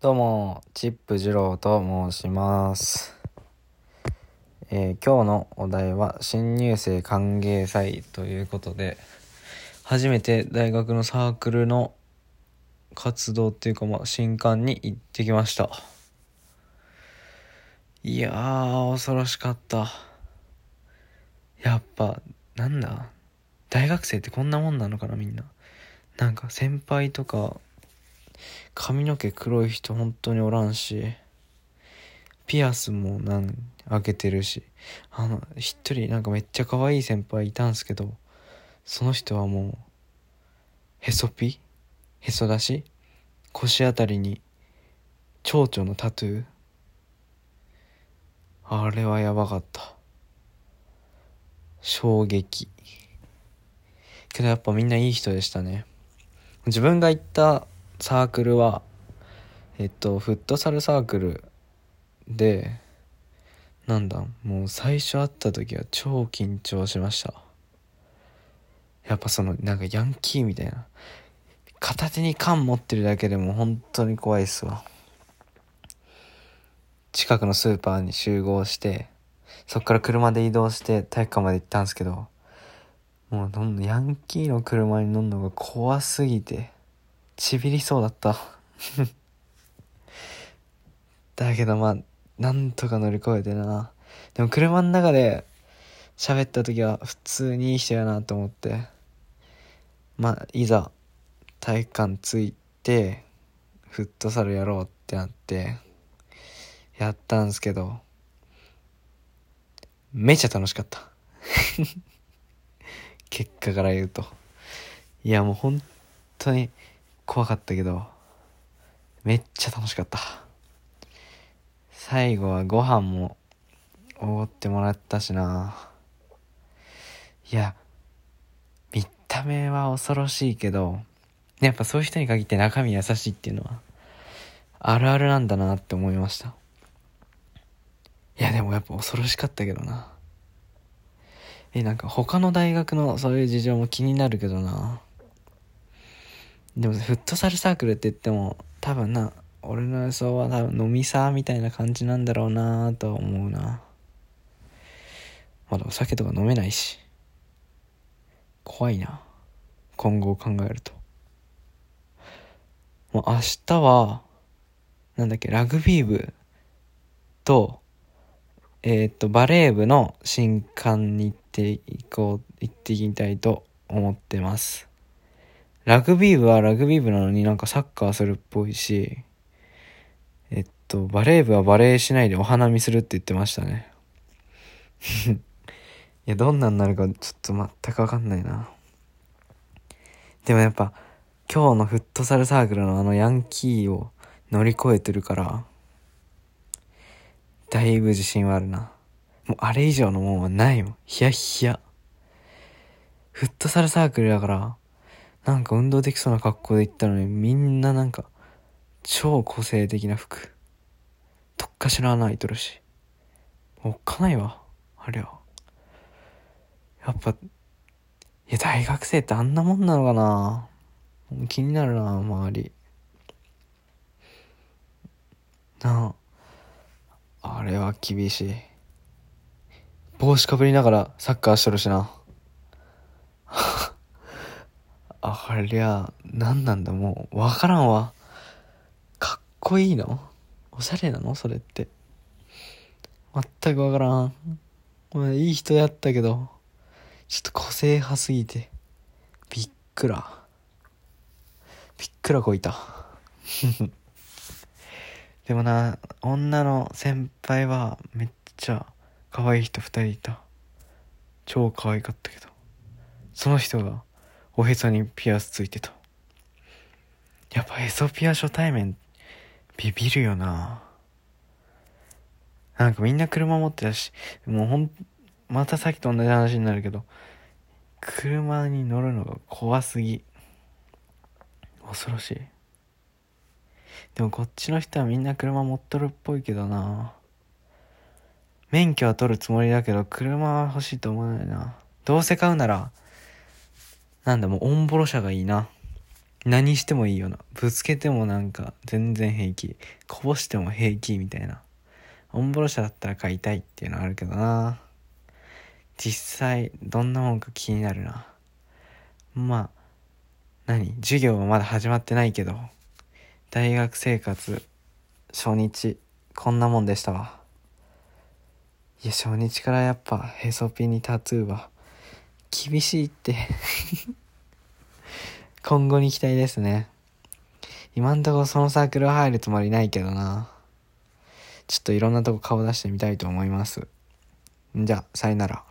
どうも、チップ二郎と申します。えー今日のお題は新入生歓迎祭ということで、初めて大学のサークルの活動っていうか、まあ、新刊に行ってきました。いやー、恐ろしかった。やっぱ、なんだ？大学生ってこんなもんなのかな、みんな。なんか先輩とか、髪の毛黒い人本当におらんしピアスもなん開けてるしあの一人なんかめっちゃ可愛い先輩いたんすけどその人はもうへそピへそ出し腰あたりに蝶々のタトゥー。あれはやばかった。衝撃。けどやっぱみんないい人でしたね。自分が行ったサークルはえっとフットサルサークルでなんだもう最初会った時は超緊張しました。やっぱそのなんかヤンキーみたいな。片手に缶持ってるだけでも本当に怖いっすわ。近くのスーパーに集合してそっから車で移動して体育館まで行ったんですけどもうどんどんヤンキーの車に乗るのが怖すぎて。ちびりそうだった。だけどまあなんとか乗り越えてな。でも車の中で喋った時は普通にいい人やなと思って。まあいざ体育館着いてフットサルやろうってなってやったんすけどめちゃ楽しかった。結果から言うと。いやもう本当に怖かったけどめっちゃ楽しかった。最後はご飯もおごってもらったしな。いや見た目は恐ろしいけどやっぱそういう人に限って中身優しいっていうのはあるあるなんだなって思いました。いやでもやっぱ恐ろしかったけどな。えなんか他の大学のそういう事情も気になるけどな。でもフットサルサークルって言っても多分な俺の予想は多分飲みサーみたいな感じなんだろうなと思うな。まだお酒とか飲めないし。怖いな。今後を考えると。もう明日はなんだっけラグビー部とえーっとバレー部の新刊に行っていこう行っていきたいと思ってます。ラグビー部はラグビー部なのになんかサッカーするっぽいし、えっと、バレー部はバレーしないでお花見するって言ってましたね。いや、どんなんなるかちょっと全くわかんないな。でもやっぱ、今日のフットサルサークルのあのヤンキーを乗り越えてるから、だいぶ自信はあるな。もうあれ以上のもんはないもん。ヒヤヒヤ。フットサルサークルだから、なんか運動できそうな格好で行ったのにみんななんか超個性的な服。どっかしら穴開いとるし。おっかないわあれはやっぱいや大学生ってあんなもんなのかな。気になるな周り。なああれは厳しい。帽子かぶりながらサッカーしとるしな。ありゃ、何なんだ、もう、わからんわ。かっこいいの？おしゃれなの？それって。全くわからん。まあ、いい人やったけど、ちょっと個性派すぎて、びっくら。びっくらこいた。でもな、女の先輩はめっちゃ可愛い人二人いた。超可愛かったけど。その人が、おへそにピアスついてた。やっぱへそピア初対面、ビビるよな。なんかみんな車持ってたし、もうほん、またさっきと同じ話になるけど、車に乗るのが怖すぎ。恐ろしい。でもこっちの人はみんな車持っとるっぽいけどな。免許は取るつもりだけど、車は欲しいと思わないな。どうせ買うなら、なんだもうオンボロ車がいいな。何してもいいよな。ぶつけてもなんか全然平気。こぼしても平気みたいな。オンボロ車だったら買いたいっていうのはあるけどな。実際どんなもんか気になるな。まあ、何？授業はまだ始まってないけど、大学生活初日こんなもんでしたわ。いや、初日からやっぱヘソピンにタトゥーは厳しいって 今後に期待ですね。今んとこそのサークル入るつもりないけどな。ちょっといろんなとこ顔出してみたいと思います。んじゃ、さよなら。